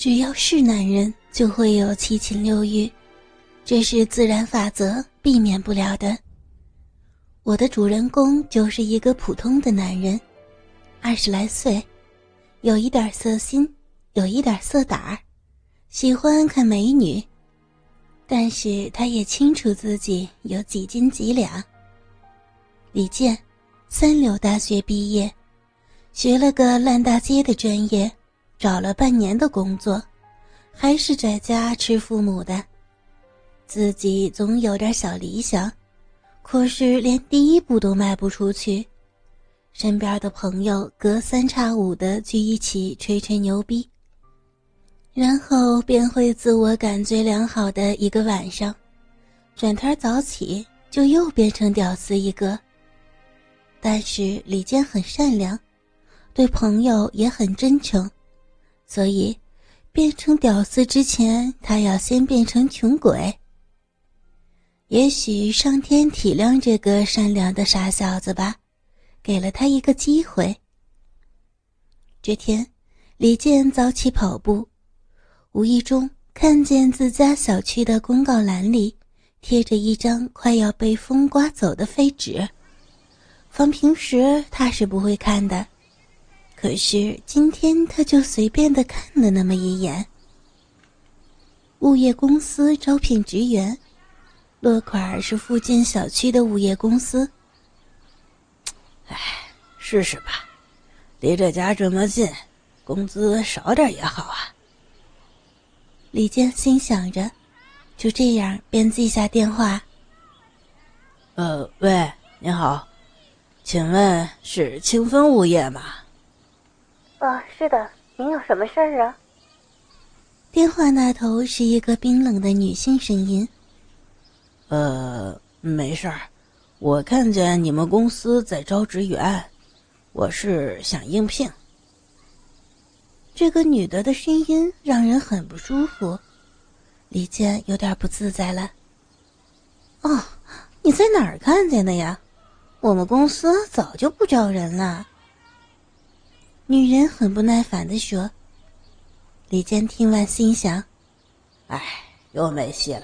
只要是男人，就会有七情六欲，这是自然法则，避免不了的。我的主人公就是一个普通的男人，二十来岁，有一点色心，有一点色胆儿，喜欢看美女，但是他也清楚自己有几斤几两。李健，三流大学毕业，学了个烂大街的专业。找了半年的工作，还是在家吃父母的。自己总有点小理想，可是连第一步都迈不出去。身边的朋友隔三差五的聚一起吹吹牛逼，然后便会自我感觉良好的一个晚上，转天早起就又变成屌丝一个。但是李健很善良，对朋友也很真诚。所以，变成屌丝之前，他要先变成穷鬼。也许上天体谅这个善良的傻小子吧，给了他一个机会。这天，李健早起跑步，无意中看见自家小区的公告栏里贴着一张快要被风刮走的废纸，放平时他是不会看的。可是今天他就随便的看了那么一眼。物业公司招聘职员，落款是附近小区的物业公司。哎，试试吧，离这家这么近，工资少点也好啊。李健心想着，就这样便记下电话。呃，喂，您好，请问是清风物业吗？啊，是的，您有什么事儿啊？电话那头是一个冰冷的女性声音。呃，没事儿，我看见你们公司在招职员，我是想应聘。这个女的的声音让人很不舒服，李健有点不自在了。哦，你在哪儿看见的呀？我们公司早就不招人了。女人很不耐烦地说：“李健听完心想，哎，又没戏了。”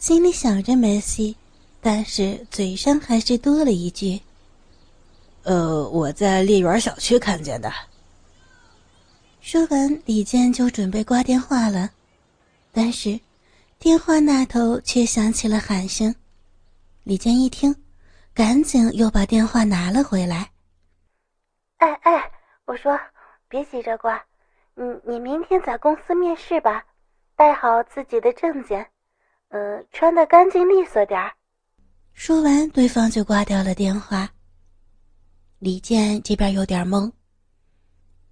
心里想着没戏，但是嘴上还是多了一句：“呃，我在丽园小区看见的。”说完，李健就准备挂电话了，但是电话那头却响起了喊声。李健一听，赶紧又把电话拿了回来。哎哎，我说，别急着挂，你你明天在公司面试吧，带好自己的证件，嗯，穿的干净利索点儿。说完，对方就挂掉了电话。李健这边有点懵，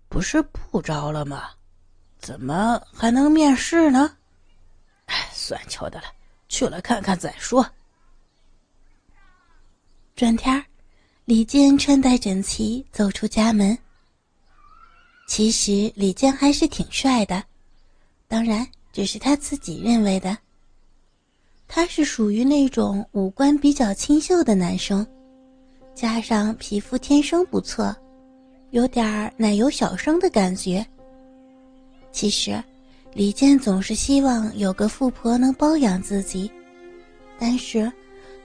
不是不招了吗？怎么还能面试呢？哎，算巧的了，去了看看再说。转天儿。李健穿戴整齐走出家门。其实李健还是挺帅的，当然只是他自己认为的。他是属于那种五官比较清秀的男生，加上皮肤天生不错，有点儿奶油小生的感觉。其实，李健总是希望有个富婆能包养自己，但是。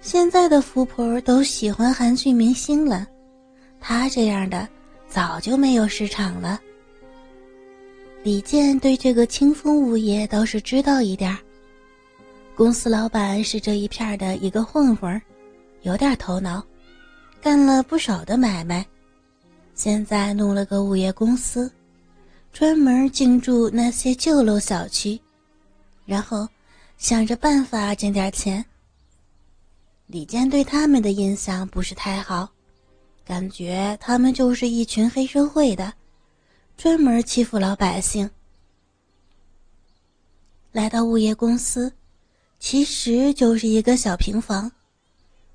现在的富婆都喜欢韩剧明星了，他这样的早就没有市场了。李健对这个清风物业倒是知道一点公司老板是这一片的一个混混有点头脑，干了不少的买卖，现在弄了个物业公司，专门进驻那些旧楼小区，然后想着办法挣点钱。李健对他们的印象不是太好，感觉他们就是一群黑社会的，专门欺负老百姓。来到物业公司，其实就是一个小平房，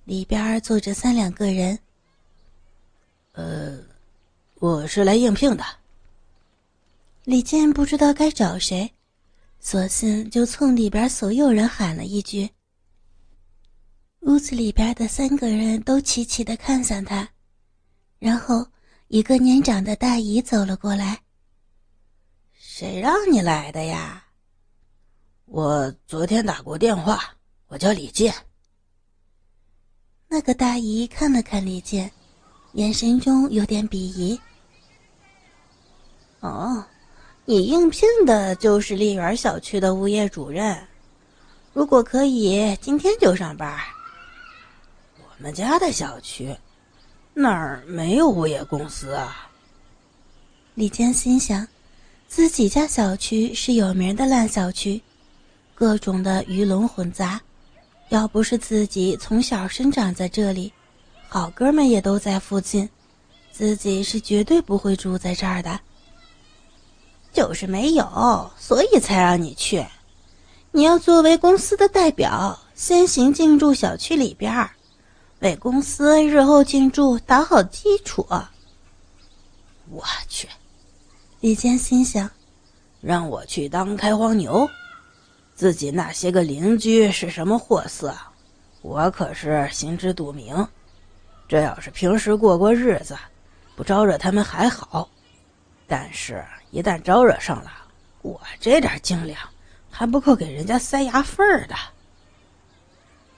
里边坐着三两个人。呃，我是来应聘的。李健不知道该找谁，索性就冲里边所有人喊了一句。屋子里边的三个人都齐齐的看向他，然后一个年长的大姨走了过来。谁让你来的呀？我昨天打过电话，我叫李健。那个大姨看了看李健，眼神中有点鄙夷。哦，你应聘的就是丽园小区的物业主任，如果可以，今天就上班。我们家的小区哪儿没有物业公司啊。李健心想，自己家小区是有名的烂小区，各种的鱼龙混杂。要不是自己从小生长在这里，好哥们也都在附近，自己是绝对不会住在这儿的。就是没有，所以才让你去。你要作为公司的代表，先行进驻小区里边，为公司日后进驻打好基础。我去，李坚心想，让我去当开荒牛。自己那些个邻居是什么货色，我可是心知肚明。这要是平时过过日子，不招惹他们还好；但是，一旦招惹上了，我这点斤两，还不够给人家塞牙缝儿的。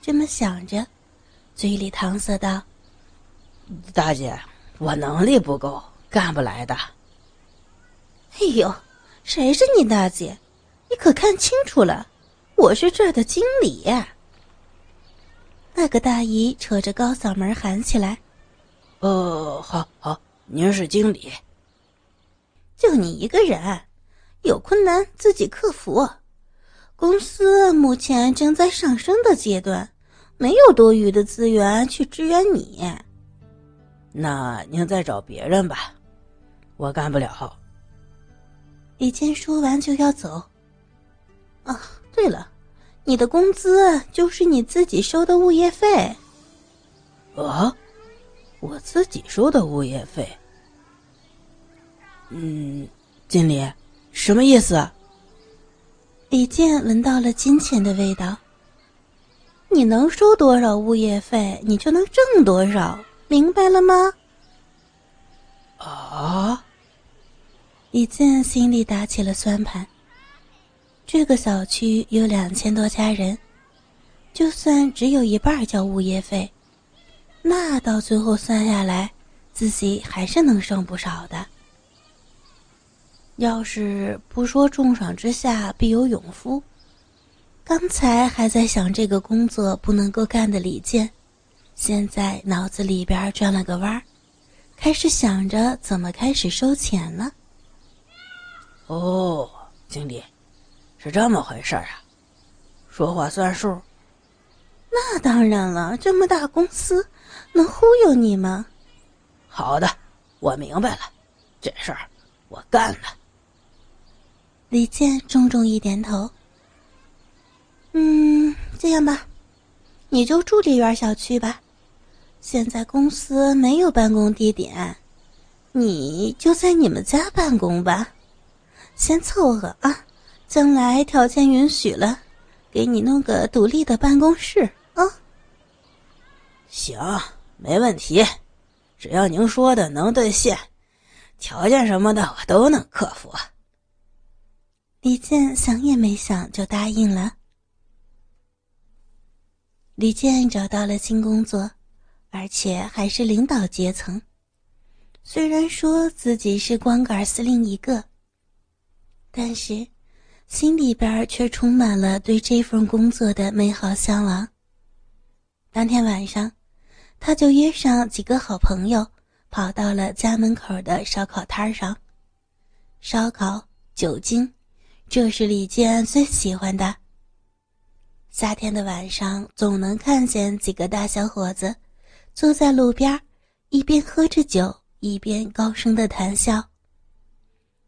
这么想着，嘴里搪塞道：“大姐，我能力不够，干不来的。”哎呦，谁是你大姐？你可看清楚了，我是这儿的经理。那个大姨扯着高嗓门喊起来：“哦，好好，您是经理，就你一个人，有困难自己克服。公司目前正在上升的阶段，没有多余的资源去支援你。那您再找别人吧，我干不了。”李健说完就要走。啊，对了，你的工资就是你自己收的物业费。啊，我自己收的物业费。嗯，经理，什么意思？李健闻到了金钱的味道。你能收多少物业费，你就能挣多少，明白了吗？啊！李健心里打起了算盘。这个小区有两千多家人，就算只有一半交物业费，那到最后算下来，自己还是能剩不少的。要是不说重赏之下必有勇夫，刚才还在想这个工作不能够干的李健，现在脑子里边转了个弯儿，开始想着怎么开始收钱了。哦，经理。是这么回事啊，说话算数。那当然了，这么大公司，能忽悠你吗？好的，我明白了，这事儿我干了。李健重重一点头。嗯，这样吧，你就住这园小区吧。现在公司没有办公地点，你就在你们家办公吧，先凑合啊。将来条件允许了，给你弄个独立的办公室啊。行，没问题，只要您说的能兑现，条件什么的我都能克服。李健想也没想就答应了。李健找到了新工作，而且还是领导阶层。虽然说自己是光杆司令一个，但是。心里边却充满了对这份工作的美好向往。当天晚上，他就约上几个好朋友，跑到了家门口的烧烤摊上。烧烤、酒精，这是李健最喜欢的。夏天的晚上，总能看见几个大小伙子坐在路边，一边喝着酒，一边高声的谈笑。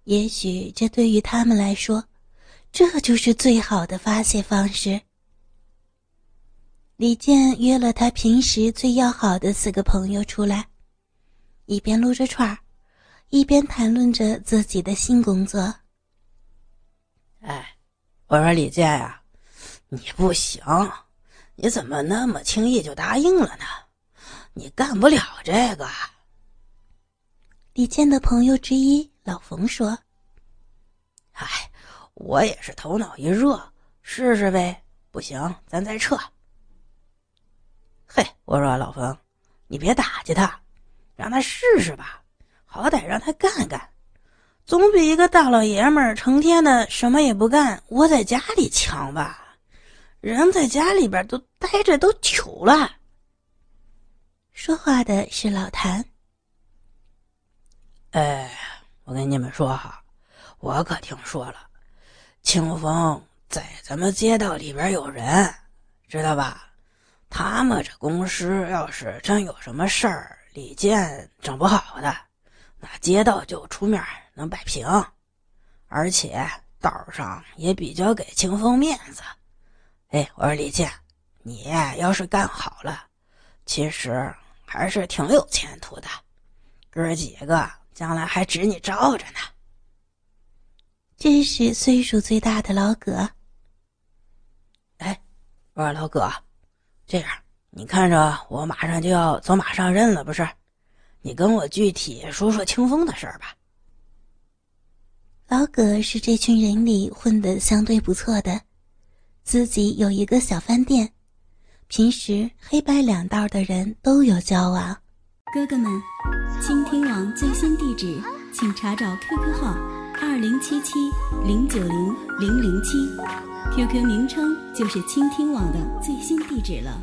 也许这对于他们来说，这就是最好的发泄方式。李健约了他平时最要好的四个朋友出来，一边撸着串儿，一边谈论着自己的新工作。哎，我说李健呀，你不行，你怎么那么轻易就答应了呢？你干不了这个。李健的朋友之一老冯说。哎，我也是头脑一热，试试呗。不行，咱再撤。嘿，我说老冯，你别打击他，让他试试吧，好歹让他干干，总比一个大老爷们儿成天的什么也不干窝在家里强吧？人在家里边都待着都糗了。说话的是老谭。哎，我跟你们说哈，我可听说了，清风。在咱们街道里边有人，知道吧？他们这公司要是真有什么事儿，李健整不好的，那街道就出面能摆平，而且道上也比较给清风面子。哎，我说李健，你要是干好了，其实还是挺有前途的，哥几个将来还指你罩着呢。这是岁数最大的老葛。哎，我说老葛，这样你看着我马上就要走马上任了，不是？你跟我具体说说清风的事儿吧。老葛是这群人里混得相对不错的，自己有一个小饭店，平时黑白两道的人都有交往。哥哥们，倾听网最新地址，请查找 QQ 号。二零七七零九零零零七，QQ 名称就是倾听网的最新地址了。